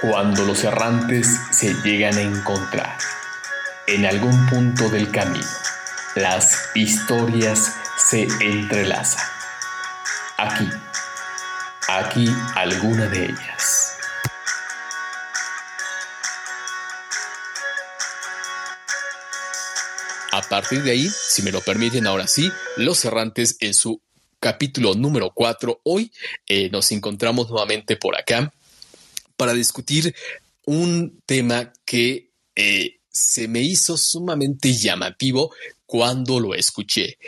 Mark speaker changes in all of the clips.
Speaker 1: Cuando los errantes se llegan a encontrar en algún punto del camino, las historias se entrelazan. Aquí, aquí alguna de ellas. A partir de ahí, si me lo permiten ahora sí, Los Errantes en su capítulo número 4. Hoy eh, nos encontramos nuevamente por acá para discutir un tema que eh, se me hizo sumamente llamativo cuando lo escuché.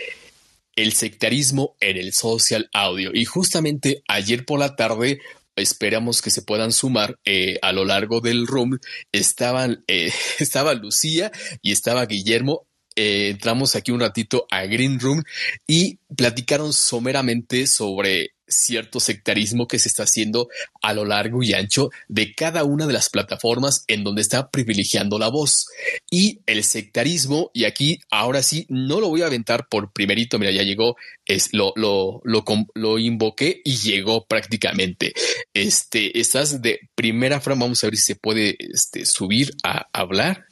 Speaker 1: El sectarismo en el social audio. Y justamente ayer por la tarde esperamos que se puedan sumar eh, a lo largo del room. Estaban, estaba Lucía y estaba Guillermo eh, entramos aquí un ratito a Green Room y platicaron someramente sobre cierto sectarismo que se está haciendo a lo largo y ancho de cada una de las plataformas en donde está privilegiando la voz. Y el sectarismo, y aquí ahora sí, no lo voy a aventar por primerito, mira, ya llegó, es, lo, lo, lo, lo invoqué y llegó prácticamente. Este, estás de primera frase, vamos a ver si se puede este, subir a hablar.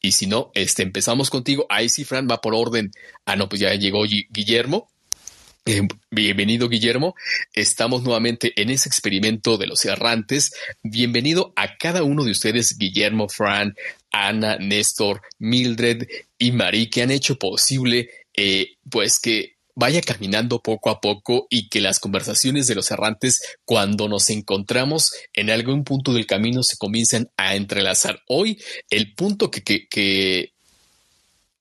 Speaker 1: Y si no, este, empezamos contigo. Ahí sí, Fran, va por orden. Ah, no, pues ya llegó Guillermo. Eh, bienvenido, Guillermo. Estamos nuevamente en ese experimento de los errantes. Bienvenido a cada uno de ustedes, Guillermo, Fran, Ana, Néstor, Mildred y Marie, que han hecho posible, eh, pues que vaya caminando poco a poco y que las conversaciones de los errantes, cuando nos encontramos en algún punto del camino, se comiencen a entrelazar. Hoy, el punto que, que, que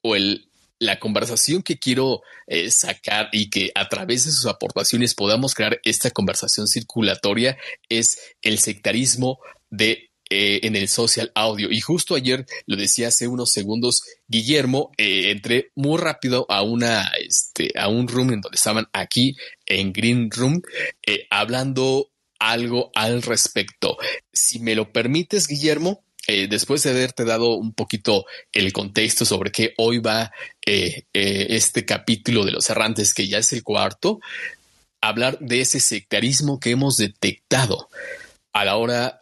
Speaker 1: o el, la conversación que quiero eh, sacar y que a través de sus aportaciones podamos crear esta conversación circulatoria es el sectarismo de eh, en el social audio. Y justo ayer lo decía hace unos segundos, Guillermo, eh, entré muy rápido a una, este, a un room en donde estaban aquí en Green Room, hablando algo al respecto. Si me lo permites, Guillermo, eh, después de haberte dado un poquito el contexto sobre qué hoy va eh, eh, este capítulo de los errantes, que ya es el cuarto, hablar de ese sectarismo que hemos detectado a la hora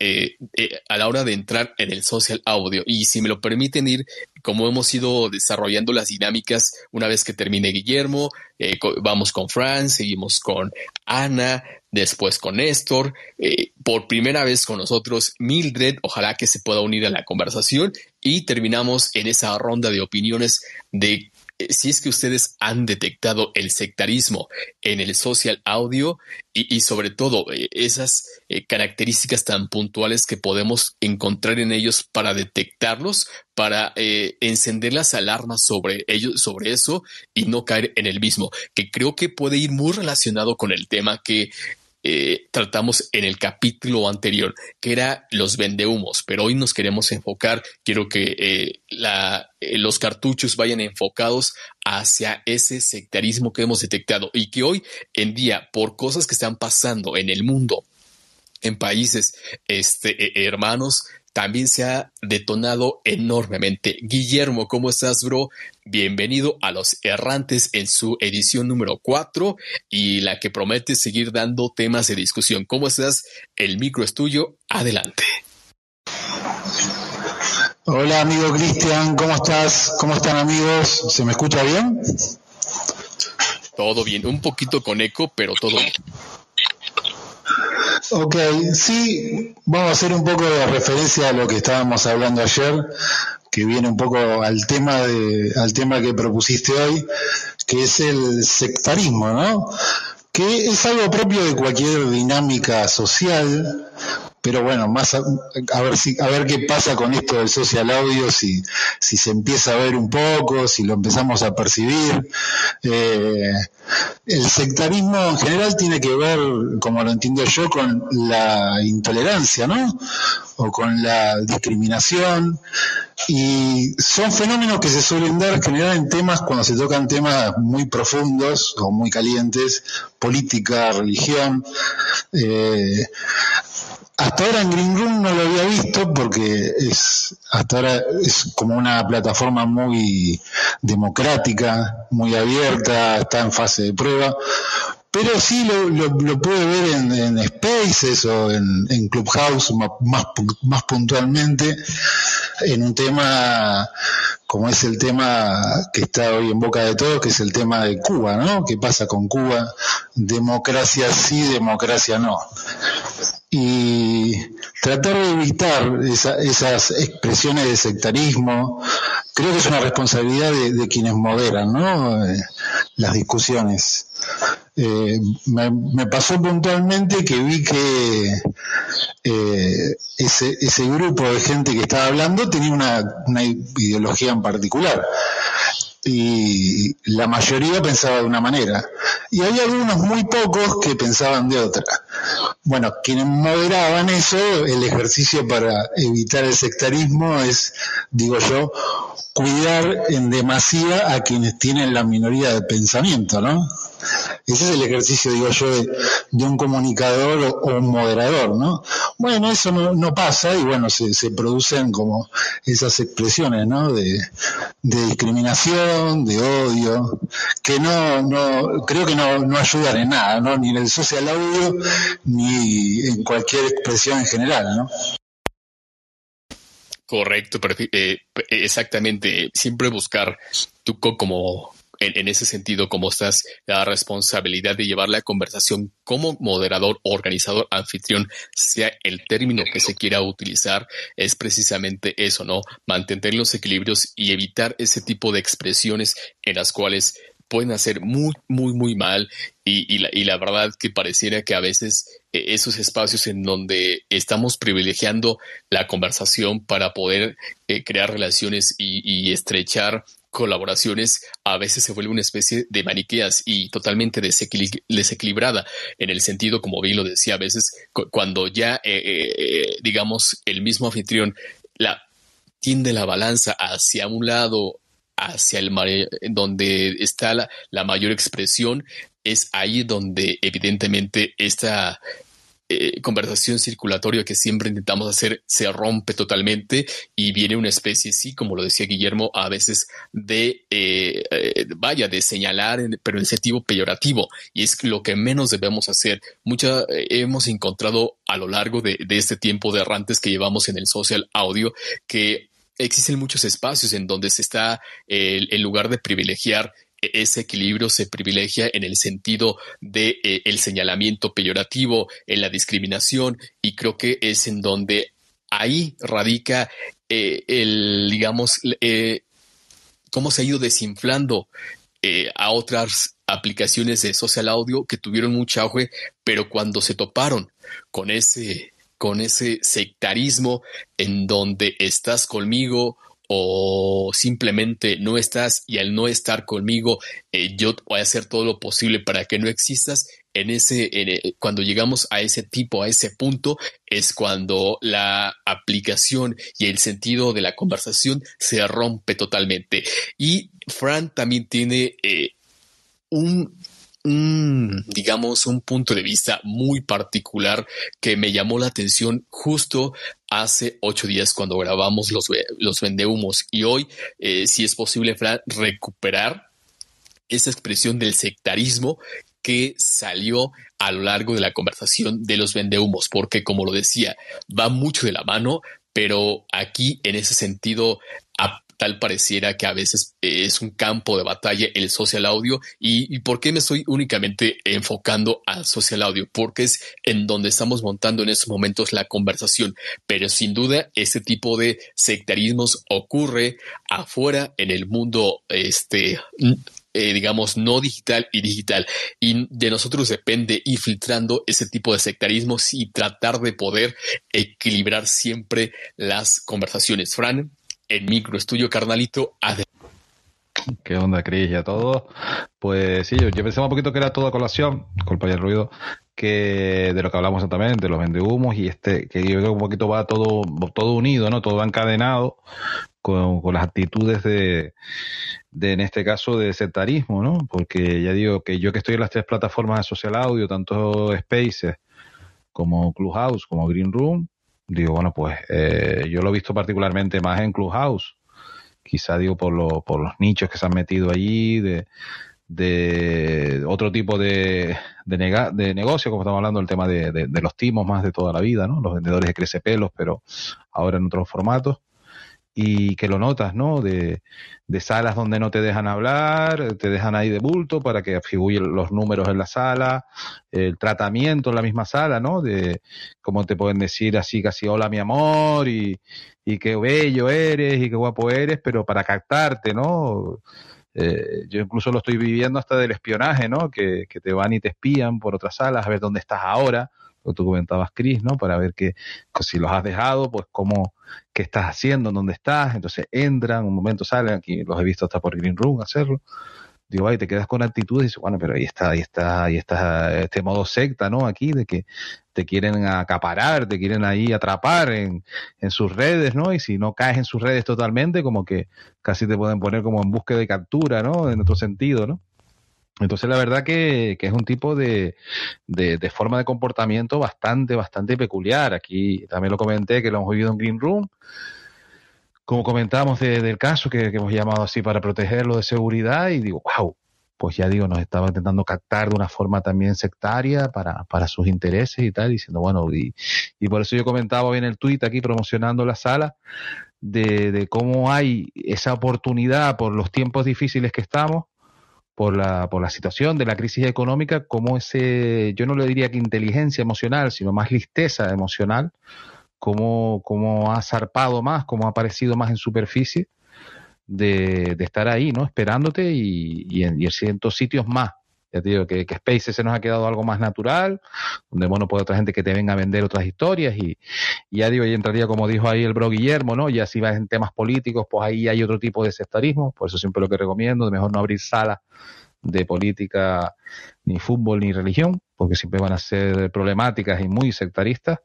Speaker 1: a la hora de entrar en el social audio. Y si me lo permiten ir como hemos ido desarrollando las dinámicas una vez que termine Guillermo vamos con Fran seguimos con Ana después con Néstor, eh, por primera vez con nosotros Mildred, ojalá que se pueda unir a la conversación y terminamos en esa ronda de opiniones de eh, si es que ustedes han detectado el sectarismo en el social audio y, sobre todo eh, esas características tan puntuales que podemos encontrar en ellos para detectarlos, para encender las alarmas sobre ellos, sobre eso y no caer en el mismo, que creo que puede ir muy relacionado con el tema que eh, tratamos en el capítulo anterior, que era los vendehumos, pero hoy nos queremos enfocar, quiero que eh, eh, los cartuchos vayan enfocados hacia ese sectarismo que hemos detectado y que hoy en día, por cosas que están pasando en el mundo, en países este, hermanos, también se ha detonado enormemente. Guillermo, ¿cómo estás, bro? Bienvenido a Los Errantes en su edición número 4 y la que promete seguir dando temas de discusión. ¿Cómo estás? El micro es tuyo. Adelante.
Speaker 2: Hola, amigo Cristian, ¿cómo estás? ¿Cómo están, amigos? ¿Se me escucha bien?
Speaker 1: Todo bien, un poquito con eco, pero todo bien.
Speaker 2: Ok, sí, vamos a hacer un poco de referencia a lo que estábamos hablando ayer, que viene un poco al tema de, al tema que propusiste hoy, que es el sectarismo, ¿no? Que es algo propio de cualquier dinámica social, pero bueno, más a, ver si, a ver qué pasa con esto del social audio, si, se empieza a ver un poco, si lo empezamos a percibir. Eh, el sectarismo en general tiene que ver, como lo entiendo yo, con la intolerancia, ¿no? O con la discriminación. Y son fenómenos que se suelen dar general en temas cuando se tocan temas muy profundos o muy calientes, política, religión. Eh, hasta ahora en Green Room no lo había visto porque es hasta ahora es como una plataforma muy democrática, muy abierta, está en fase de prueba, pero sí lo, lo, puede ver en, en, Spaces o en, Clubhouse más puntualmente en un tema como es el tema que está hoy en boca de todos, que es el tema de Cuba, ¿no? ¿Qué pasa con Cuba? Democracia sí, democracia no. Y tratar de evitar esas expresiones de sectarismo, creo que es una responsabilidad de, quienes moderan. Eh, las discusiones. Eh, me, pasó puntualmente que vi que eh, ese, grupo de gente que estaba hablando tenía una ideología en particular y la mayoría pensaba de una manera. Y había algunos muy pocos que pensaban de otra. Bueno, quienes moderaban eso, el ejercicio para evitar el sectarismo es, digo yo, cuidar en demasía a quienes tienen la minoría de pensamiento, ¿no? Ese es el ejercicio, digo yo, de, un comunicador o, un moderador, ¿no? Bueno, eso no, pasa y bueno, se, se, producen como esas expresiones, ¿no? De, discriminación, de odio, que no, no creo que no, no ayudan en nada, ¿no? Ni en el social audio, ni en cualquier expresión en general, ¿no?
Speaker 1: Correcto, eh, exactamente. Siempre buscar tú como en, ese sentido, como estás, la responsabilidad de llevar la conversación como moderador, organizador, anfitrión, sea el término que se quiera utilizar, es precisamente eso, ¿no? Mantener los equilibrios y evitar ese tipo de expresiones en las cuales pueden hacer muy, muy, muy mal y, la, y, la, verdad que pareciera que a veces eh, esos espacios en donde estamos privilegiando la conversación para poder eh, crear relaciones y, y, estrechar colaboraciones a veces se vuelve una especie de maniqueas y totalmente desequilibrada en el sentido, como bien lo decía, a veces cuando ya, eh, eh, digamos, el mismo anfitrión la, tiende la balanza hacia un lado, hacia el mar, donde está la, la mayor expresión, es ahí donde evidentemente esta eh, conversación circulatoria que siempre intentamos hacer se rompe totalmente y viene una especie, sí, como lo decía Guillermo, a veces de, eh, eh, vaya, de señalar, pero en sentido peyorativo, y es lo que menos debemos hacer. Mucha, hemos encontrado a lo largo de, este tiempo de errantes que llevamos en el social audio que existen muchos espacios en donde se está, en lugar de privilegiar ese equilibrio se privilegia en el sentido de eh, el señalamiento peyorativo, en la discriminación y creo que es en donde ahí radica eh, el digamos eh, cómo se ha ido desinflando a otras aplicaciones de social audio que tuvieron mucho auge, pero cuando se toparon con ese con ese sectarismo en donde estás conmigo o simplemente no estás y al no estar conmigo eh, yo voy a hacer todo lo posible para que no existas en ese eh, cuando llegamos a ese tipo a ese punto es cuando la aplicación y el sentido de la conversación se rompe totalmente. Y Fran también tiene eh, un digamos, un punto de vista muy particular que me llamó la atención justo hace ocho días cuando grabamos los, los vendehumos. Y hoy, eh, si es posible, recuperar esa expresión del sectarismo que salió a lo largo de la conversación de los vendehumos, porque como lo decía, va mucho de la mano, pero aquí en ese sentido tal pareciera que a veces es un campo de batalla el social audio. ¿Y, por qué me estoy únicamente enfocando al social audio? Porque es en donde estamos montando en estos momentos la conversación. Pero sin duda, este tipo de sectarismos ocurre afuera en el mundo, este, eh, digamos, no digital y digital. Y de nosotros depende ir filtrando ese tipo de sectarismos y tratar de poder equilibrar siempre las conversaciones. Fran, en microestudio, carnalito.
Speaker 3: ¿Qué onda, Cris? Y a todos. Pues sí, yo, pensaba un poquito que era toda colación, culpa el ruido, que de lo que hablamos exactamente, de los vendehumos y este, que yo creo que un poquito va todo, todo unido, ¿no? Todo encadenado con, las actitudes de, de, en este caso, de sectarismo, ¿no? Porque ya digo que yo que estoy en las tres plataformas de social audio, tanto Spaces como Clubhouse, como Green Room, digo, bueno, pues eh, yo lo he visto particularmente más en Clubhouse, quizá digo por, lo, por los nichos que se han metido allí, de, de otro tipo de, de, de negocio, como estamos hablando del tema de, de, los timos más de toda la vida, ¿no? Los vendedores de crecepelos, pero ahora en otros formatos. Y que lo notas, ¿no? De, de salas donde no te dejan hablar, te dejan ahí de bulto para que figuren los números en la sala, el tratamiento en la misma sala, ¿no? De cómo te pueden decir así casi hola mi amor y, y qué bello eres y qué guapo eres, pero para captarte, ¿no? Eh, yo incluso lo estoy viviendo hasta del espionaje, ¿no? Que, que, te van y te espían por otras salas a ver dónde estás ahora, tú comentabas, Chris, ¿no? Para ver que si los has dejado, pues cómo, qué estás haciendo, dónde estás. Entonces entran, un momento salen, aquí los he visto hasta por Green Room hacerlo digo, ay, te quedas con actitud y dices, bueno, pero ahí está, ahí está, ahí está este modo secta, ¿no? Aquí de que te quieren acaparar, te quieren ahí atrapar en, en sus redes, ¿no? Y si no caes en sus redes totalmente, como que casi te pueden poner como en búsqueda de captura, ¿no? En otro sentido, ¿no? Entonces, la verdad que, es un tipo de, de, de, forma de comportamiento bastante, bastante peculiar. Aquí también lo comenté que lo hemos vivido en Green Room como comentábamos del caso que, hemos llamado así para protegerlo de seguridad y digo, wow, pues ya digo, nos estaba intentando captar de una forma también sectaria para, para sus intereses y tal, diciendo, bueno, y, y por eso yo comentaba hoy en el tuit aquí promocionando la sala, de, de cómo hay esa oportunidad por los tiempos difíciles que estamos, por la, por la situación de la crisis económica, como ese, yo no le diría que inteligencia emocional, sino más listeza emocional, cómo, cómo ha zarpado más, cómo ha aparecido más en superficie de, de estar ahí, ¿no? Esperándote y, y en ciertos sitios más. Ya te digo que, que Space se nos ha quedado algo más natural, donde bueno, puede otra gente que te venga a vender otras historias y, y ya digo, y entraría como dijo ahí el bro Guillermo, ¿no? Ya si vas en temas políticos, pues ahí hay otro tipo de sectarismo, por eso siempre lo que recomiendo, de mejor no abrir salas de política, ni fútbol, ni religión, porque siempre van a ser problemáticas y muy sectaristas.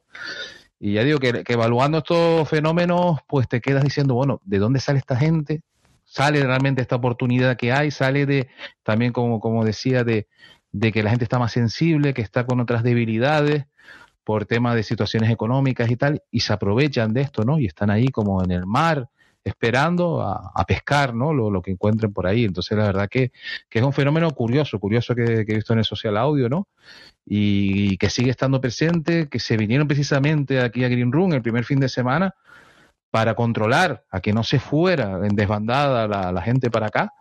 Speaker 3: Y ya digo que, evaluando estos fenómenos, pues te quedas diciendo, bueno, ¿de dónde sale esta gente? ¿Sale realmente esta oportunidad que hay? ¿Sale de, también como, como decía, de, de que la gente está más sensible, que está con otras debilidades por temas de situaciones económicas y tal, y se aprovechan de esto, ¿no? Y están ahí como en el mar, esperando a, pescar, ¿no? Lo, que encuentren por ahí. Entonces, la verdad que, que es un fenómeno curioso, curioso que, he visto en el social audio, ¿no? y que sigue estando presente, que se vinieron precisamente aquí a Green Room el primer fin de semana para controlar a que no se fuera en desbandada la, gente para acá.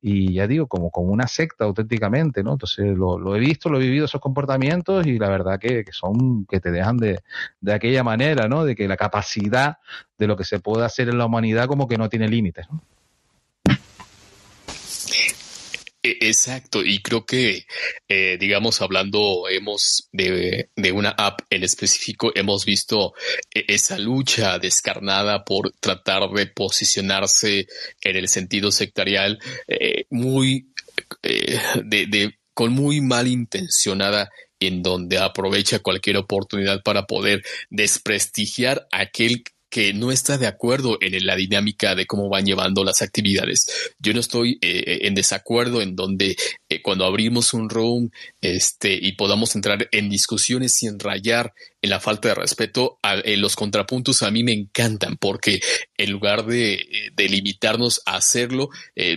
Speaker 3: Y ya digo, como, como una secta auténticamente, ¿no? Entonces lo, lo, he visto, lo he vivido esos comportamientos y la verdad que, que son, que te dejan de, de aquella manera, ¿no? De que la capacidad de lo que se puede hacer en la humanidad como que no tiene límites, ¿no?
Speaker 1: Exacto, y creo que, eh, digamos, hablando hemos de, de, una app en específico, hemos visto e, esa lucha descarnada por tratar de posicionarse en el sentido sectorial eh, muy, eh, de, de, con muy mal intencionada en donde aprovecha cualquier oportunidad para poder desprestigiar aquel que no está de acuerdo en la dinámica de cómo van llevando las actividades. Yo no estoy eh, eh, en desacuerdo en donde eh, cuando abrimos un room este, y podamos entrar en discusiones sin rayar en la falta de respeto, los contrapuntos a mí me encantan porque en lugar de, limitarnos a hacerlo,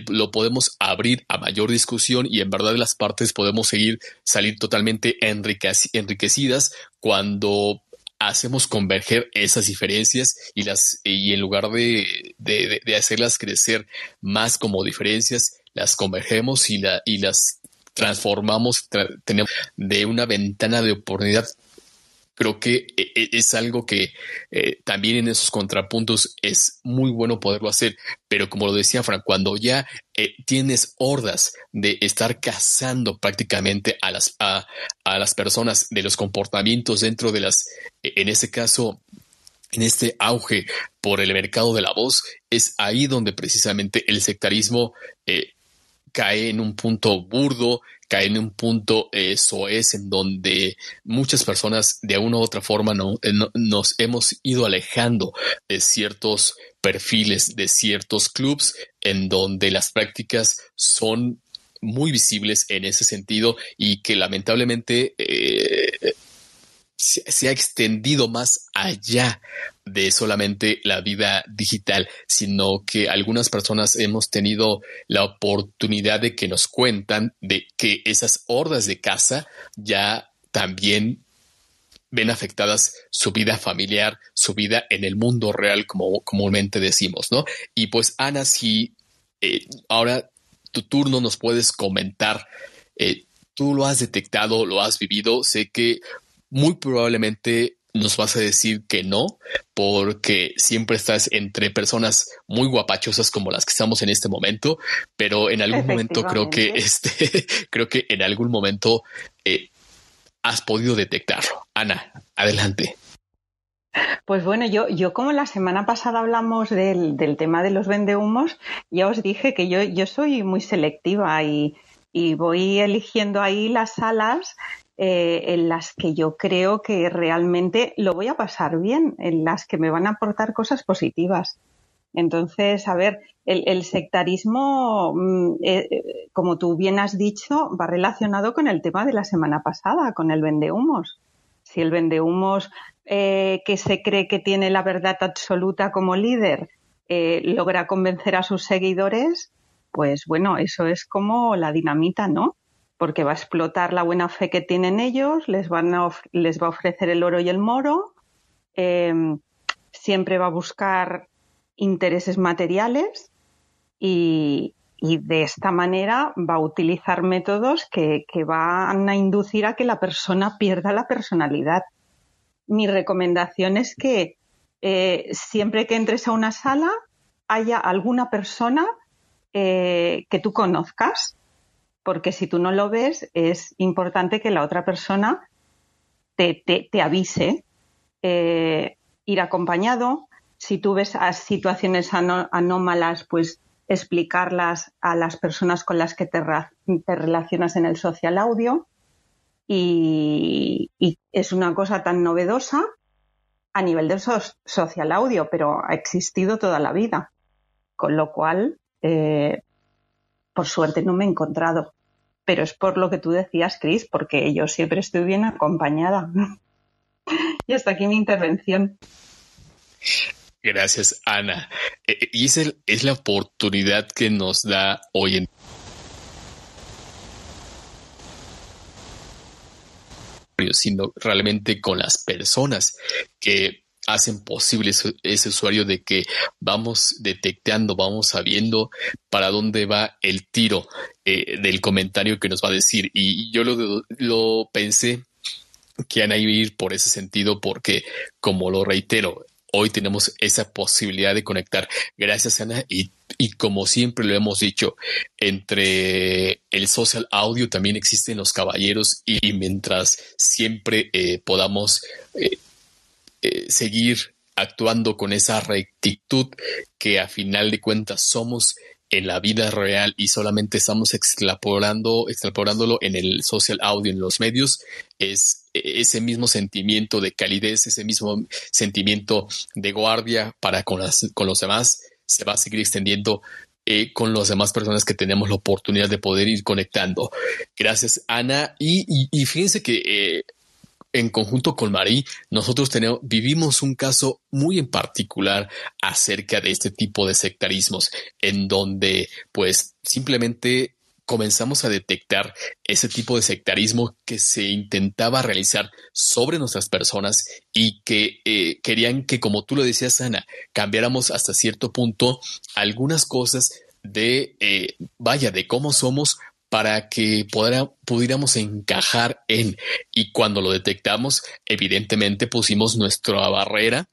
Speaker 1: lo podemos abrir a mayor discusión y en verdad las partes podemos seguir salir totalmente enriquecidas cuando hacemos converger esas diferencias y las y en lugar de, de, hacerlas crecer más como diferencias, las convergemos y, la, y las transformamos tra tenemos de una ventana de oportunidad creo que eh, eh, es algo que eh, también en esos contrapuntos es muy bueno poderlo hacer. Pero como lo decía Frank, cuando ya eh, tienes hordas de estar cazando prácticamente a las, a, a las personas de los comportamientos dentro de las, en ese caso, en este auge por el mercado de la voz, es ahí donde precisamente el sectarismo eh, cae en un punto burdo, cae en un punto eh, soez en donde muchas personas de una u otra forma no, eh, no, nos hemos ido alejando de ciertos perfiles, de ciertos clubs en donde las prácticas son muy visibles en ese sentido y que lamentablemente eh, se, ha extendido más allá de solamente la vida digital, sino que algunas personas hemos tenido la oportunidad de que nos cuentan de que esas hordas de casa ya también ven afectadas su vida familiar, su vida en el mundo real, como comúnmente decimos, ¿no? Y pues Ana, si eh, ahora tu turno nos puedes comentar, eh, tú lo has detectado, lo has vivido, sé que muy probablemente nos vas a decir que no, porque siempre estás entre personas muy guapachosas como las que estamos en este momento, pero en algún momento creo que este, creo que en algún momento eh, has podido detectarlo. Ana, adelante.
Speaker 4: Pues bueno, yo, yo como la semana pasada hablamos del, del tema de los vendehumos, ya os dije que yo, yo soy muy selectiva y, y voy eligiendo ahí las salas eh, en las que yo creo que realmente lo voy a pasar bien, en las que me van a aportar cosas positivas. Entonces, a ver, el, sectarismo, mm, eh, eh, como tú bien has dicho, va relacionado con el tema de la semana pasada, con el vendehumos. Si el vendehumos eh, que se cree que tiene la verdad absoluta como líder logra convencer a sus seguidores, pues bueno, eso es como la dinamita, ¿no? Porque va a explotar la buena fe que tienen ellos, les, van a les va a ofrecer el oro y el moro, em, siempre va a buscar intereses materiales y, de esta manera va a utilizar métodos que, van a inducir a que la persona pierda la personalidad. Mi recomendación es que eh, siempre que entres a una sala haya alguna persona eh, que tú conozcas porque si tú no lo ves, es importante que la otra persona te, avise. Eh, ir acompañado. Si tú ves situaciones anómalas, pues explicarlas a las personas con las que te, relacionas en el social audio. Y, es una cosa tan novedosa a nivel de social audio, pero ha existido toda la vida. Con lo cual, eh, por suerte no me he encontrado pero es por lo que tú decías, Cris, porque yo siempre estoy bien acompañada. y hasta aquí mi intervención.
Speaker 1: Gracias, Ana. E, e, y es, es la oportunidad que nos da hoy en sino realmente con las personas que hacen posible ese, usuario de que vamos detectando, vamos sabiendo para dónde va el tiro eh, del comentario que nos va a decir. Y yo lo, lo pensé que van a ir por ese sentido porque, como lo reitero, hoy tenemos esa posibilidad de conectar. Gracias, Ana. Y, y, como siempre lo hemos dicho, entre el social audio también existen los caballeros y mientras siempre eh, podamos eh, eh, seguir actuando con esa rectitud que a final de cuentas somos en la vida real y solamente estamos extrapolando, extrapolándolo en el social audio, en los medios, es ese mismo sentimiento de calidez, ese mismo sentimiento de guardia para con, con los demás, se va a seguir extendiendo eh, con las demás personas que tenemos la oportunidad de poder ir conectando. Gracias, Ana. Y, fíjense que eh, en conjunto con Marí, nosotros vivimos un caso muy en particular acerca de este tipo de sectarismos, en donde pues simplemente comenzamos a detectar ese tipo de sectarismo que se intentaba realizar sobre nuestras personas y que eh, querían que, como tú lo decías, Ana, cambiáramos hasta cierto punto algunas cosas de, eh, vaya, de cómo somos para que pudiéramos encajar en. Y cuando lo detectamos, evidentemente pusimos nuestra barrera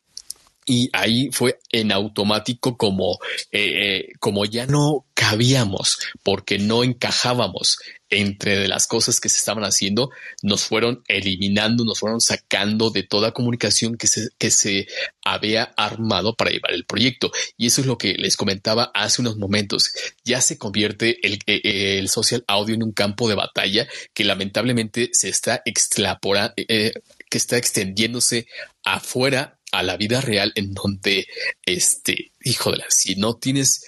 Speaker 1: y ahí fue en automático como, eh, eh, como ya no cabíamos porque no encajábamos entre de las cosas que se estaban haciendo, nos fueron eliminando, nos fueron sacando de toda comunicación que se, que se había armado para llevar el proyecto. Y eso es lo que les comentaba hace unos momentos. Ya se convierte el, eh, el social audio en un campo de batalla que lamentablemente se está extrapolando, que está extendiéndose afuera a la vida real en donde, este, híjole, si no tienes,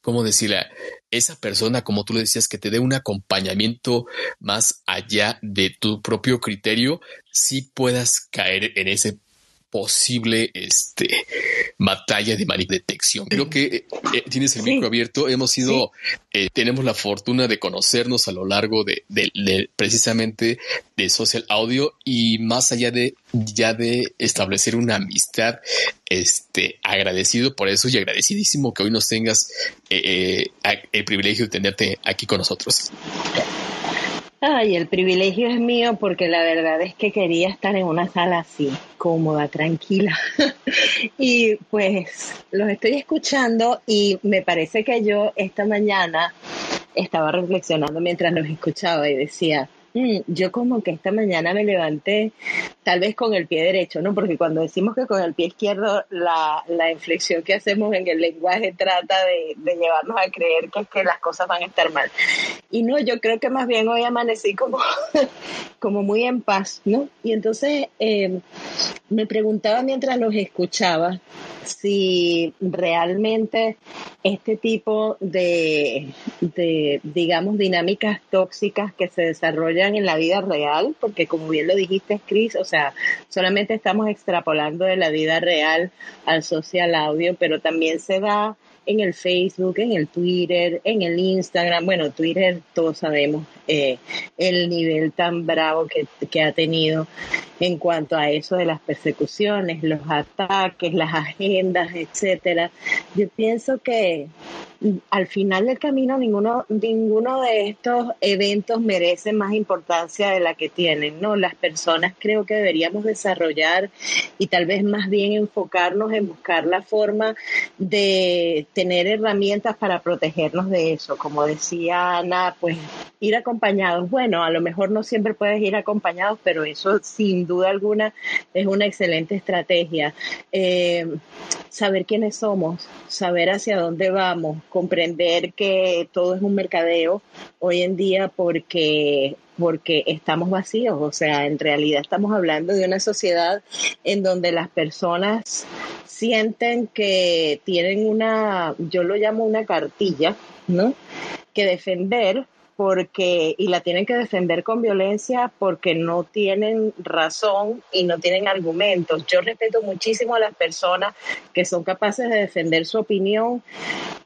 Speaker 1: ¿cómo decirle? Esa persona, como tú le decías, que te dé un acompañamiento más allá de tu propio criterio, si puedas caer en ese posible este, batalla de detección. Creo que eh, eh, tienes el micro abierto. Hemos sido, eh, tenemos la fortuna de conocernos a lo largo de, precisamente de social audio y más allá de ya de establecer una amistad, este agradecido por eso y agradecidísimo que hoy nos tengas el privilegio de tenerte aquí con nosotros.
Speaker 5: Ay, el privilegio es mío porque la verdad es que quería estar en una sala así, cómoda, tranquila. y pues los estoy escuchando y me parece que yo esta mañana estaba reflexionando mientras los escuchaba y decía, Mm, yo como que esta mañana me levanté tal vez con el pie derecho, ¿no? Porque cuando decimos que con el pie izquierdo la, la inflexión que hacemos en el lenguaje trata de, de, llevarnos a creer que es que las cosas van a estar mal. Y no, yo creo que más bien hoy amanecí como, como muy en paz, ¿no? Y entonces eh, me preguntaba mientras los escuchaba si realmente este tipo de, de, digamos, dinámicas tóxicas que se desarrollan en la vida real, porque como bien lo dijiste, Chris, o sea, solamente estamos extrapolando de la vida real al social audio, pero también se da en el Facebook, en el Twitter, en el Instagram. Bueno, Twitter todos sabemos eh, el nivel tan bravo que, que, ha tenido en cuanto a eso de las persecuciones, los ataques, las agendas, etcétera. Yo pienso que al final del camino ninguno, ninguno de estos eventos merece más importancia de la que tienen, ¿no? Las personas creo que deberíamos desarrollar y tal vez más bien enfocarnos en buscar la forma de tener herramientas para protegernos de eso. Como decía Ana, pues ir acompañados. Bueno, a lo mejor no siempre puedes ir acompañados, pero eso sin duda alguna es una excelente estrategia. Eh, saber quiénes somos, saber hacia dónde vamos, comprender que todo es un mercadeo hoy en día porque porque estamos vacíos, o sea, en realidad estamos hablando de una sociedad en donde las personas sienten que tienen una, yo lo llamo una cartilla, ¿no? Que defender porque y la tienen que defender con violencia porque no tienen razón y no tienen argumentos. Yo respeto muchísimo a las personas que son capaces de defender su opinión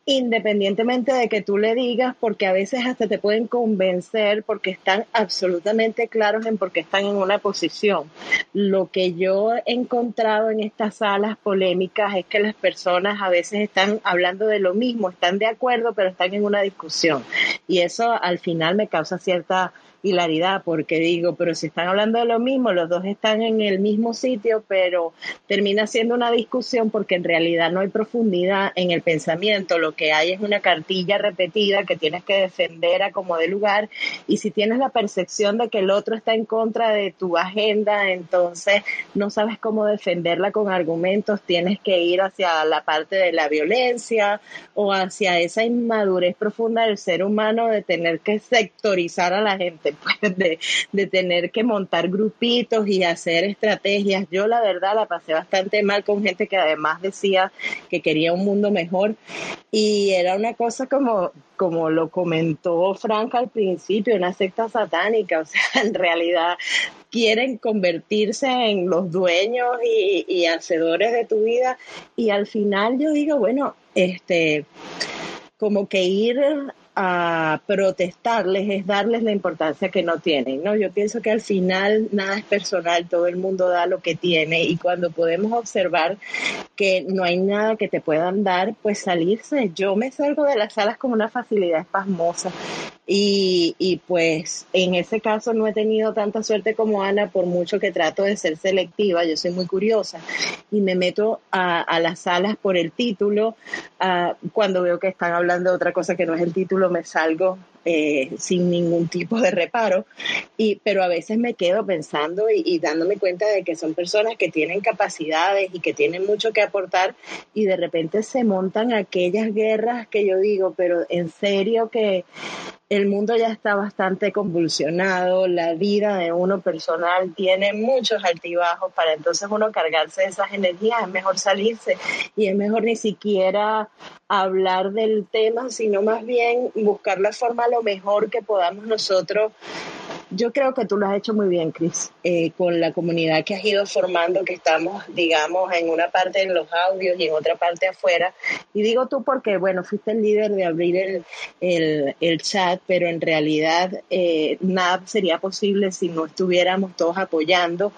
Speaker 5: independientemente de que tú le digas, porque a veces hasta te pueden convencer porque están absolutamente claros en por qué están en una posición. Lo que yo he encontrado en estas salas polémicas es que las personas a veces están hablando de lo mismo, están de acuerdo, pero están en una discusión. Y eso al final me causa cierta hilaridad porque digo, pero si están hablando de lo mismo, los dos están en el mismo sitio, pero termina siendo una discusión porque en realidad no hay profundidad en el pensamiento, lo que hay es una cartilla repetida que tienes que defender a como de lugar. Y si tienes la percepción de que el otro está en contra de tu agenda, entonces no sabes cómo defenderla con argumentos, tienes que ir hacia la parte de la violencia o hacia esa inmadurez profunda del ser humano de tener que sectorizar a la gente de, tener que montar grupitos y hacer estrategias. Yo la verdad la pasé bastante mal con gente que además decía que quería un mundo mejor. Y era una cosa como, como lo comentó Frank al principio, una secta satánica, o sea, en realidad quieren convertirse en los dueños y, y hacedores de tu vida. Y al final yo digo, bueno, este como que ir a protestarles es darles la importancia que no tienen, ¿no? Yo pienso que al final nada es personal, todo el mundo da lo que tiene y cuando podemos observar que no hay nada que te puedan dar, pues salirse. Yo me salgo de las salas con una facilidad espasmosa y, y, pues en ese caso no he tenido tanta suerte como Ana, por mucho que trato de ser selectiva, yo soy muy curiosa y me meto a, a las salas por el título, cuando veo que están hablando de otra cosa que no es el título, me salgo eh, sin ningún tipo de reparo, y, pero a veces me quedo pensando y, y, dándome cuenta de que son personas que tienen capacidades y que tienen mucho que aportar y de repente se montan aquellas guerras que yo digo, pero en serio que el mundo ya está bastante convulsionado, la vida de uno personal tiene muchos altibajos, para entonces uno cargarse de esas energías es mejor salirse y es mejor ni siquiera hablar del tema, sino más bien buscar la forma lo mejor que podamos nosotros Yo creo que tú lo has hecho muy bien, Chris, eh, con la comunidad que has ido formando, que estamos, digamos, en una parte en los audios y en otra parte afuera. Y digo tú porque, bueno, fuiste el líder de abrir el, el, el chat, pero en realidad eh, nada sería posible si no estuviéramos todos apoyando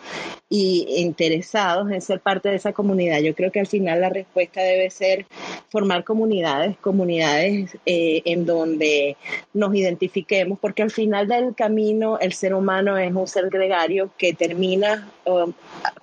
Speaker 5: y interesados en ser parte de esa comunidad. Yo creo que al final la respuesta debe ser formar comunidades, comunidades eh, en donde nos identifiquemos, porque al final del camino el ser humano es un ser gregario que termina um,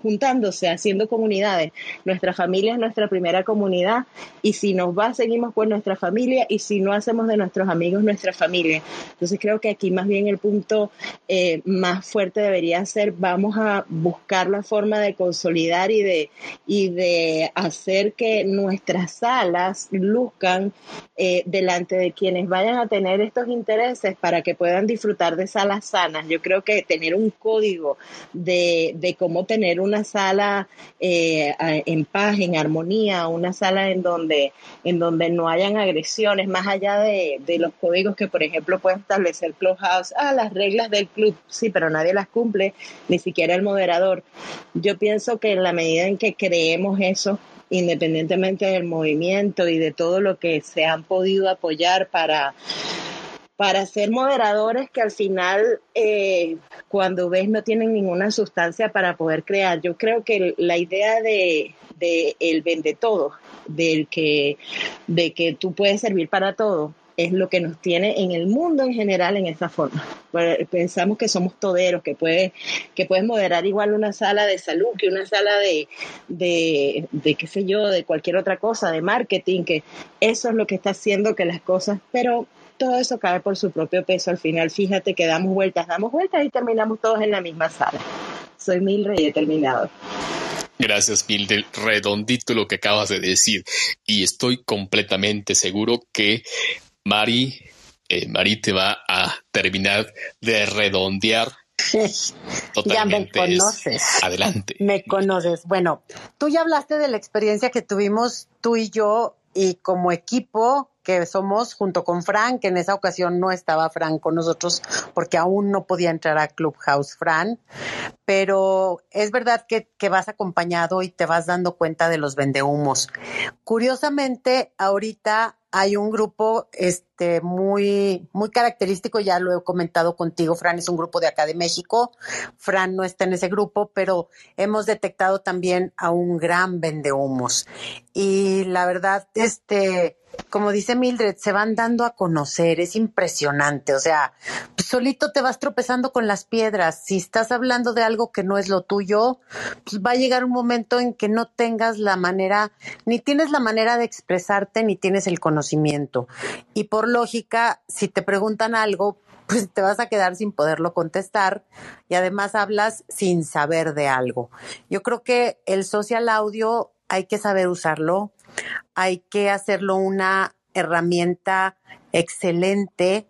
Speaker 5: juntándose, haciendo comunidades. Nuestra familia es nuestra primera comunidad y si nos va, seguimos con nuestra familia y si no hacemos de nuestros amigos nuestra familia. Entonces creo que aquí más bien el punto eh, más fuerte debería ser vamos a buscar la forma de consolidar y de, y de hacer que nuestras salas luzcan eh, delante de quienes vayan a tener estos intereses para que puedan disfrutar de salas sanas. Yo creo que tener un código de, de cómo tener una sala eh, en paz, en armonía, una sala en donde, en donde no hayan agresiones, más allá de, de los códigos que, por ejemplo, puede establecer Clubhouse, ah, las reglas del club, sí, pero nadie las cumple, ni siquiera el moderador. Yo pienso que en la medida en que creemos eso, independientemente del movimiento y de todo lo que se han podido apoyar para, para ser moderadores que al final eh, cuando ves no tienen ninguna sustancia para poder crear. Yo creo que la idea de, de el vende todo, del que, de que tú puedes servir para todo, es lo que nos tiene en el mundo en general en esa forma. Pensamos que somos toderos, que puedes, que puedes moderar igual una sala de salud que una sala de, de, de, qué sé yo, de cualquier otra cosa, de marketing, que eso es lo que está haciendo que las cosas, pero todo eso cae por su propio peso al final. Fíjate que damos vueltas, damos vueltas y terminamos todos en la misma sala. Soy Mildred y he terminado.
Speaker 1: Gracias, Mildred. Redondito lo que acabas de decir. Y estoy completamente seguro que Mari, eh, Mari te va a terminar de redondear.
Speaker 6: ya me conoces.
Speaker 1: Adelante.
Speaker 6: Me conoces. Bueno, tú ya hablaste de la experiencia que tuvimos tú y yo y como equipo que somos junto con Fran, que en esa ocasión no estaba Fran con nosotros porque aún no podía entrar a Clubhouse Fran, pero es verdad que, vas acompañado y te vas dando cuenta de los vendehumos. Curiosamente, ahorita hay un grupo este muy muy característico, ya lo he comentado contigo, Fran es un grupo de acá de México. Fran no está en ese grupo, pero hemos detectado también a un gran vendehumos. Y la verdad este como dice Mildred, se van dando a conocer, es impresionante, o sea, solito te vas tropezando con las piedras, si estás hablando de algo que no es lo tuyo, pues va a llegar un momento en que no tengas la manera, ni tienes la manera de expresarte, ni tienes el conocimiento. Y por lógica, si te preguntan algo, pues te vas a quedar sin poderlo contestar y además hablas sin saber de algo. Yo creo que el social audio hay que saber usarlo, hay que hacerlo una herramienta excelente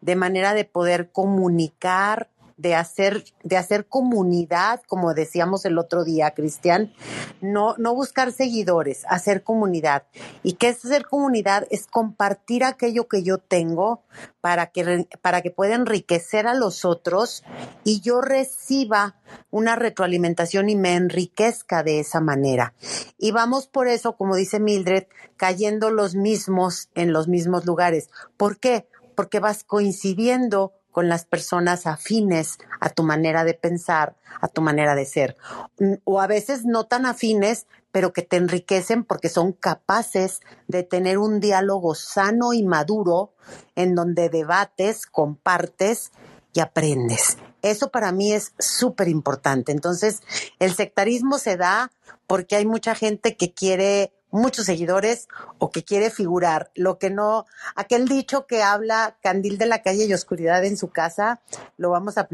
Speaker 6: de manera de poder comunicar de hacer, de hacer comunidad, como decíamos el otro día, Cristian, no, no buscar seguidores, hacer comunidad. ¿Y qué es hacer comunidad? Es compartir aquello que yo tengo para que, para que pueda enriquecer a los otros y yo reciba una retroalimentación y me enriquezca de esa manera. Y vamos por eso, como dice Mildred, cayendo los mismos en los mismos lugares. ¿Por qué? Porque vas coincidiendo con las personas afines a tu manera de pensar, a tu manera de ser. Mm, o a veces no tan afines, pero que te enriquecen porque son capaces de tener un diálogo sano y maduro en donde debates, compartes y aprendes. Eso para mí es súper importante. Entonces, el sectarismo se da porque hay mucha gente que quiere muchos seguidores o que quiere figurar. Lo que no, aquel dicho que habla candil de la calle y oscuridad en su casa, lo vamos a,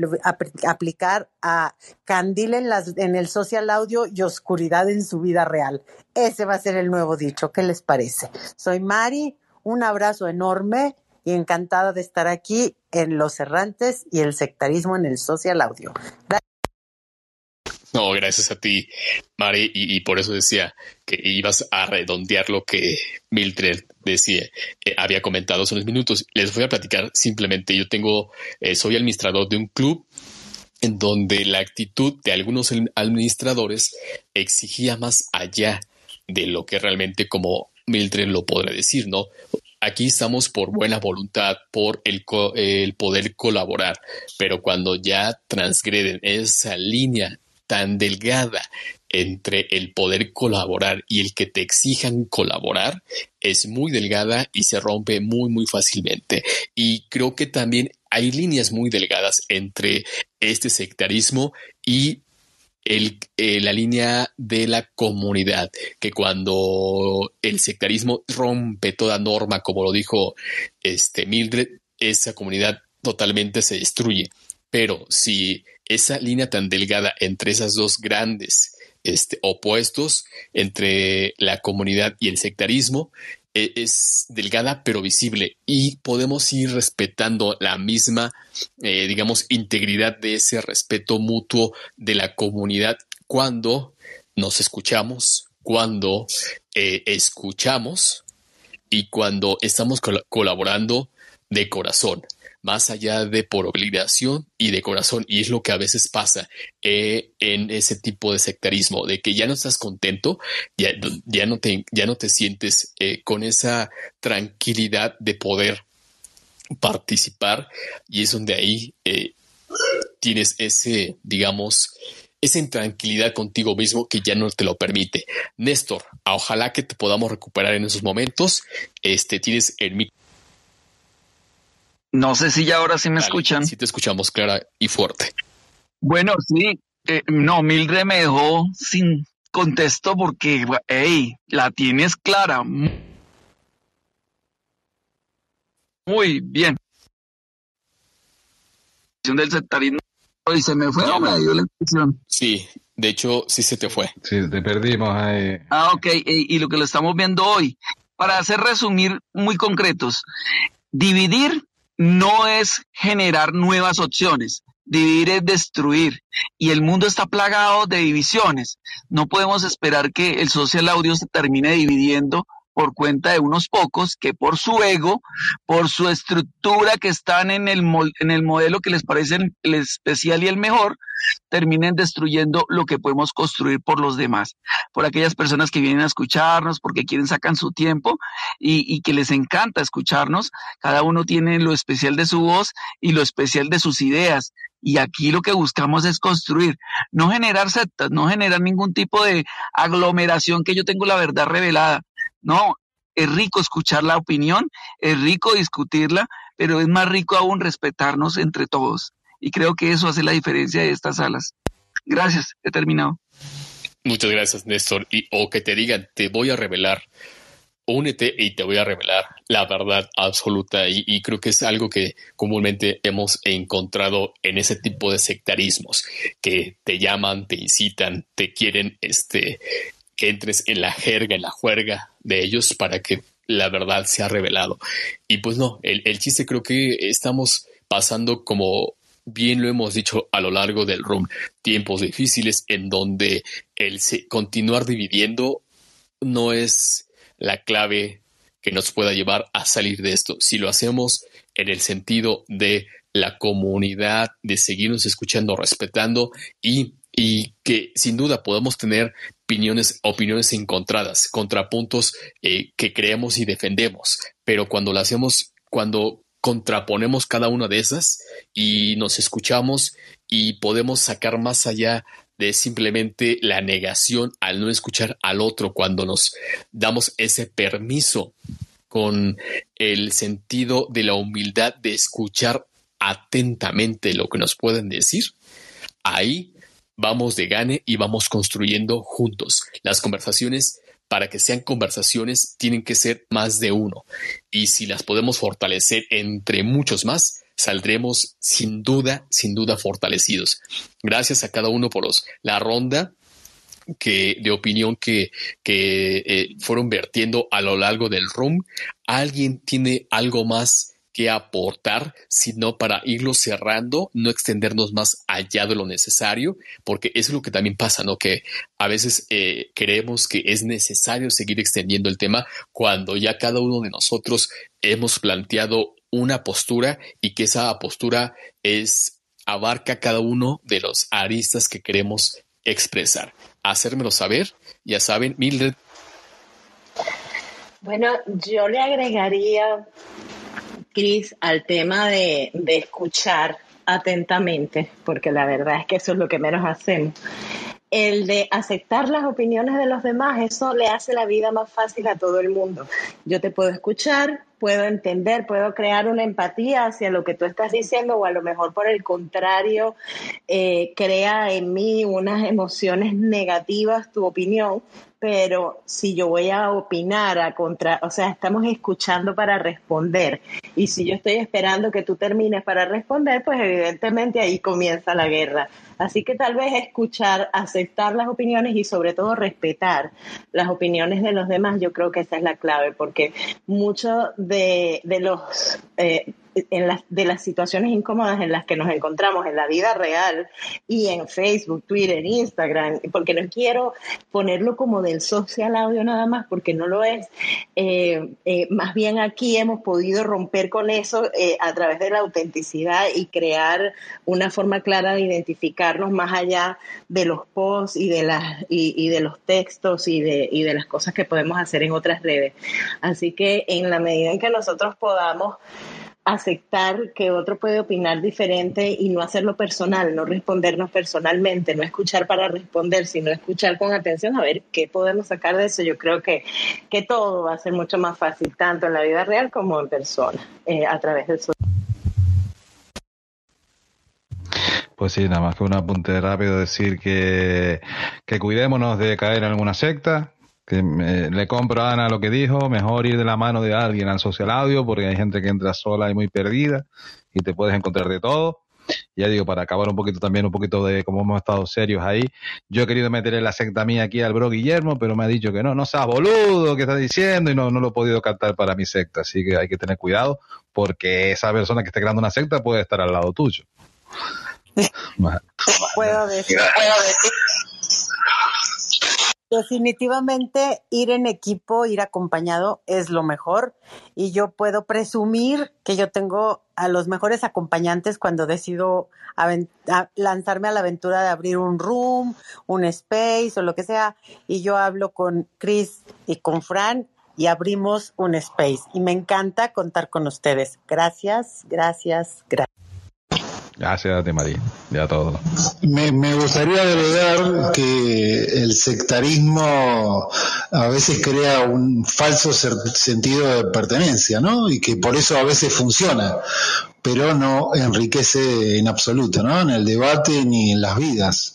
Speaker 6: aplicar a candil en, las, en el social audio y oscuridad en su vida real. Ese va a ser el nuevo dicho. ¿Qué les parece? Soy Mari, un abrazo enorme y encantada de estar aquí en Los Errantes y el sectarismo en el social audio.
Speaker 1: No, gracias a ti, Mari, y, por eso decía que ibas a redondear lo que Mildred decía, eh, había comentado hace unos minutos. Les voy a platicar simplemente. Yo tengo, eh, soy administrador de un club en donde la actitud de algunos administradores exigía más allá de lo que realmente como Mildred lo podrá decir, ¿no? Aquí estamos por buena voluntad, por el, el poder colaborar, pero cuando ya transgreden esa línea tan delgada entre el poder colaborar y el que te exijan colaborar es muy delgada y se rompe muy muy fácilmente. Y creo que también hay líneas muy delgadas entre este sectarismo y el, eh, la línea de la comunidad, que cuando el sectarismo rompe toda norma, como lo dijo este Mildred, esa comunidad totalmente se destruye. Pero si esa línea tan delgada entre esas dos grandes este, opuestos, entre la comunidad y el sectarismo, e, es delgada pero visible. Y podemos ir respetando la misma, eh, digamos, integridad de ese respeto mutuo de la comunidad cuando nos escuchamos, cuando eh, escuchamos y cuando estamos colaborando de corazón más allá de por obligación y de corazón. Y es lo que a veces pasa eh, en ese tipo de sectarismo, de que ya no estás contento, ya, ya, no, te, ya no te sientes eh, con esa tranquilidad de poder participar y es donde ahí eh, tienes ese, digamos, esa intranquilidad contigo mismo que ya no te lo permite. Néstor, ojalá que te podamos recuperar en esos momentos. Este, tienes el micrófono
Speaker 7: no sé si ya ahora sí me escuchan.
Speaker 1: Sí te escuchamos clara y fuerte.
Speaker 7: Bueno, sí. Eh, no, Mildred me dejó sin contexto porque, hey, la tienes clara. Muy bien. Del sectarismo y se me fue me dio la impresión.
Speaker 1: Sí, de hecho, sí se te fue.
Speaker 3: Sí, te perdimos ahí.
Speaker 7: Ah, ok. y lo que lo estamos viendo hoy, para hacer resumir muy concretos, dividir no es generar nuevas opciones. Dividir es destruir. Y el mundo está plagado de divisiones. No podemos esperar que el social audio se termine dividiendo por cuenta de unos pocos que por su ego, por su estructura que están en el, en el modelo que les parece el especial y el mejor, terminen destruyendo lo que podemos construir por los demás, por aquellas personas que vienen a escucharnos, porque quieren sacan su tiempo y, y que les encanta escucharnos. Cada uno tiene lo especial de su voz y lo especial de sus ideas. Y aquí lo que buscamos es construir, no generar sectas, no generar ningún tipo de aglomeración que yo tengo la verdad revelada. No, es rico escuchar la opinión, es rico discutirla, pero es más rico aún respetarnos entre todos. Y creo que eso hace la diferencia de estas salas. Gracias, he terminado.
Speaker 1: Muchas gracias, Néstor. Y, o que te digan, te voy a revelar, únete y te voy a revelar la verdad absoluta. Y, y, creo que es algo que comúnmente hemos encontrado en ese tipo de sectarismos, que te llaman, te incitan, te quieren este, entres en la jerga, en la juerga de ellos para que la verdad sea revelado. Y pues no, el, chiste creo que estamos pasando como bien lo hemos dicho a lo largo del room, tiempos difíciles en donde el continuar dividiendo no es la clave que nos pueda llevar a salir de esto. Si lo hacemos en el sentido de la comunidad, de seguirnos escuchando, respetando y y que sin duda podemos tener opiniones, opiniones encontradas, contrapuntos eh, que creemos y defendemos, pero cuando lo hacemos, cuando contraponemos cada una de esas y nos escuchamos y podemos sacar más allá de simplemente la negación al no escuchar al otro cuando nos damos ese permiso con el sentido de la humildad de escuchar atentamente lo que nos pueden decir, ahí vamos de gane y vamos construyendo juntos. Las conversaciones, para que sean conversaciones, tienen que ser más de uno. Y si las podemos fortalecer entre muchos más, saldremos sin duda, sin duda fortalecidos. Gracias a cada uno por los, la ronda que, de opinión que, que eh, fueron vertiendo a lo largo del room. ¿Alguien tiene algo más que aportar, sino para irlo cerrando, no extendernos más allá de lo necesario, porque es lo que también pasa, ¿no? Que a veces eh, creemos que es necesario seguir extendiendo el tema cuando ya cada uno de nosotros hemos planteado una postura y que esa postura es abarca cada uno de los aristas que queremos expresar. Hacérmelo saber, ya saben, Mildred.
Speaker 5: Bueno, yo le agregaría Cris, al tema de, de escuchar atentamente, porque la verdad es que eso es lo que menos hacemos el de aceptar las opiniones de los demás, eso le hace la vida más fácil a todo el mundo. Yo te puedo escuchar, puedo entender, puedo crear una empatía hacia lo que tú estás diciendo o a lo mejor por el contrario, eh, crea en mí unas emociones negativas tu opinión, pero si yo voy a opinar a contra, o sea, estamos escuchando para responder. Y si yo estoy esperando que tú termines para responder, pues evidentemente ahí comienza la guerra. Así que tal vez escuchar, aceptar las opiniones y sobre todo respetar las opiniones de los demás, yo creo que esa es la clave, porque muchos de, de los eh, en las, de las situaciones incómodas en las que nos encontramos en la vida real y en Facebook, Twitter, Instagram, porque no quiero ponerlo como del social audio nada más, porque no lo es. Eh, eh, más bien aquí hemos podido romper con eso eh, a través de la autenticidad y crear una forma clara de identificarnos más allá de los posts y de, las, y, y de los textos y de, y de las cosas que podemos hacer en otras redes. Así que en la medida en que nosotros podamos aceptar que otro puede opinar diferente y no hacerlo personal, no respondernos personalmente, no escuchar para responder, sino escuchar con atención a ver qué podemos sacar de eso. Yo creo que, que todo va a ser mucho más fácil, tanto en la vida real como en persona, eh, a través del social.
Speaker 3: Pues sí, nada más que un apunte rápido, decir que, que cuidémonos de caer en alguna secta, que le compro a Ana lo que dijo, mejor ir de la mano de alguien al social audio porque hay gente que entra sola y muy perdida y te puedes encontrar de todo. Ya digo, para acabar un poquito también, un poquito de cómo hemos estado serios ahí. Yo he querido meter en la secta mía aquí al bro Guillermo, pero me ha dicho que no, no seas boludo, que está diciendo y no, no lo he podido captar para mi secta. Así que hay que tener cuidado porque esa persona que esté creando una secta puede estar al lado tuyo.
Speaker 6: Puedo decir. Puedo decir. Definitivamente ir en equipo, ir acompañado es lo mejor y yo puedo presumir que yo tengo a los mejores acompañantes cuando decido lanzarme a la aventura de abrir un room, un space o lo que sea y yo hablo con Chris y con Fran y abrimos un space y me encanta contar con ustedes. Gracias, gracias, gracias.
Speaker 3: Gracias a María, todo.
Speaker 2: Me, me gustaría agregar que el sectarismo a veces crea un falso sentido de pertenencia, ¿no? Y que por eso a veces funciona pero no enriquece en absoluto, ¿no? En el debate ni en las vidas.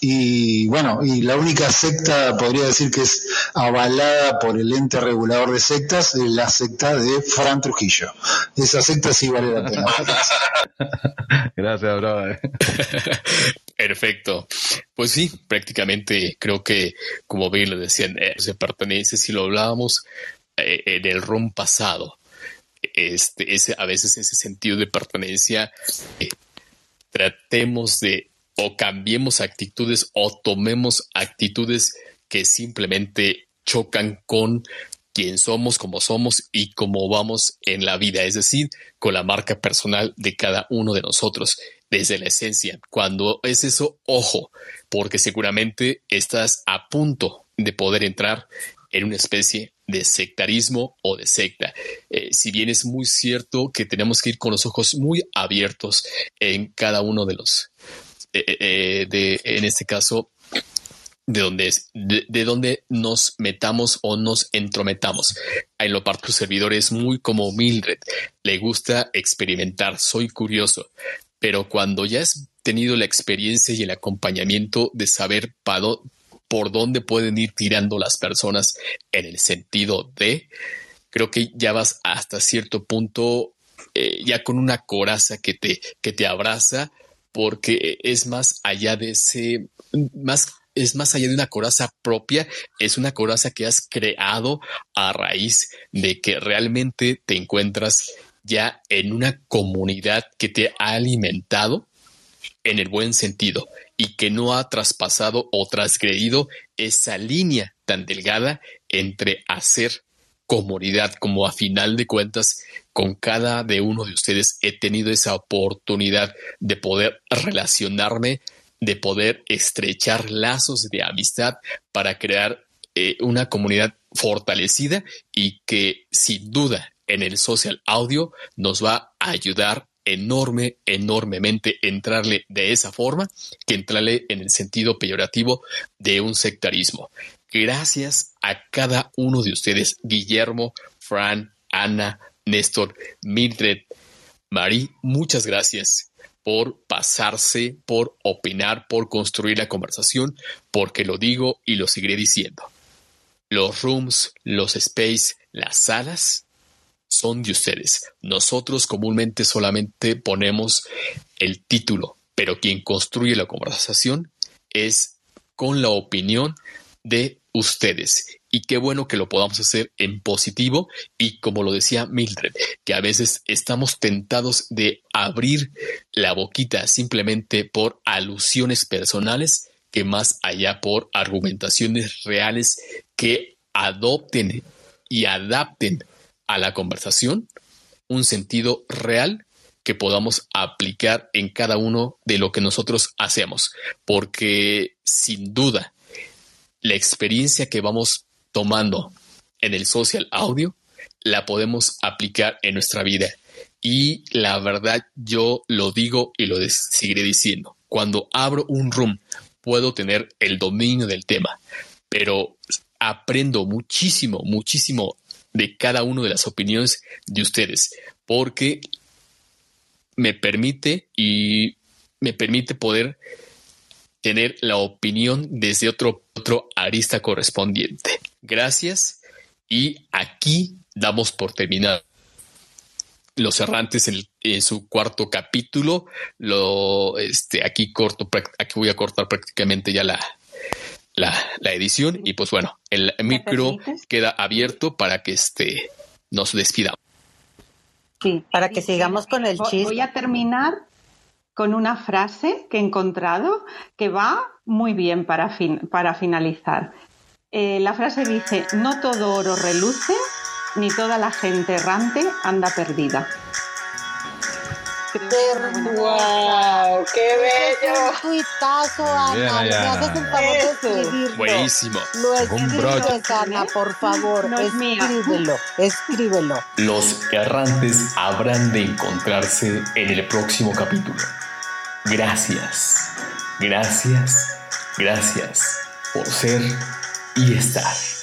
Speaker 2: Y bueno, y la única secta, podría decir que es avalada por el ente regulador de sectas, es la secta de Fran Trujillo. Esa secta sí vale la pena.
Speaker 3: Gracias, bro.
Speaker 1: Perfecto. Pues sí, prácticamente creo que, como bien lo decían, eh, se pertenece, si lo hablábamos eh, en el ron pasado, este, ese, a veces ese sentido de pertenencia, eh, tratemos de o cambiemos actitudes o tomemos actitudes que simplemente chocan con quién somos, cómo somos y cómo vamos en la vida, es decir, con la marca personal de cada uno de nosotros desde la esencia. Cuando es eso, ojo, porque seguramente estás a punto de poder entrar en una especie de sectarismo o de secta. Eh, si bien es muy cierto que tenemos que ir con los ojos muy abiertos en cada uno de los, eh, eh, de, en este caso, de donde, de, de, nos metamos o nos entrometamos. En lo parte tu servidor es muy como Mildred, le gusta experimentar, soy curioso, pero cuando ya has tenido la experiencia y el acompañamiento de saber para, por dónde pueden ir tirando las personas en el sentido de, creo que ya vas hasta cierto punto eh, ya con una coraza que te, que te abraza, porque es más allá de ese, más es más allá de una coraza propia, es una coraza que has creado a raíz de que realmente te encuentras ya en una comunidad que te ha alimentado en el buen sentido y que no ha traspasado o transgredido esa línea tan delgada entre hacer comunidad, como a final de cuentas con cada de uno de ustedes he tenido esa oportunidad de poder relacionarme, de poder estrechar lazos de amistad para crear eh, una comunidad fortalecida y que sin duda en el social audio nos va a ayudar enorme, enormemente entrarle de esa forma que entrarle en el sentido peyorativo de un sectarismo. Gracias a cada uno de ustedes, Guillermo, Fran, Ana, Néstor, Mildred, Marí, muchas gracias por pasarse, por opinar, por construir la conversación, porque lo digo y lo seguiré diciendo. Los rooms, los space, las salas son de ustedes. Nosotros comúnmente solamente ponemos el título, pero quien construye la conversación es con la opinión de ustedes. Y qué bueno que lo podamos hacer en positivo y como lo decía Mildred, que a veces estamos tentados de abrir la boquita simplemente por alusiones personales que más allá por argumentaciones reales que adopten y adapten a la conversación un sentido real que podamos aplicar en cada uno de lo que nosotros hacemos, porque sin duda la experiencia que vamos tomando en el social audio la podemos aplicar en nuestra vida. Y la verdad, yo lo digo y lo seguiré diciendo. Cuando abro un room, puedo tener el dominio del tema, pero aprendo muchísimo, muchísimo de cada una de las opiniones de ustedes, porque me permite y me permite poder tener la opinión desde otro, otro arista correspondiente. Gracias y aquí damos por terminado. Los errantes en, su cuarto capítulo, lo, este, aquí corto, aquí voy a cortar prácticamente ya la, la, edición y pues bueno, el micro queda abierto para que este, nos despidamos.
Speaker 6: Sí, para que sigamos con el chiste.
Speaker 4: Voy a terminar con una frase que he encontrado que va muy bien para, para finalizar. Eh, la frase dice, no todo oro reluce, ni toda la gente errante anda perdida.
Speaker 5: ¡Wow! ¡Qué bello!
Speaker 6: Un tuitazo, Ana. Me haces el favor de escribirlo.
Speaker 1: Buenísimo.
Speaker 6: Lo escribes, Ana, por favor. No escríbelo, escríbelo.
Speaker 1: Los errantes habrán de encontrarse en el próximo capítulo. Gracias, gracias, gracias por ser y estar.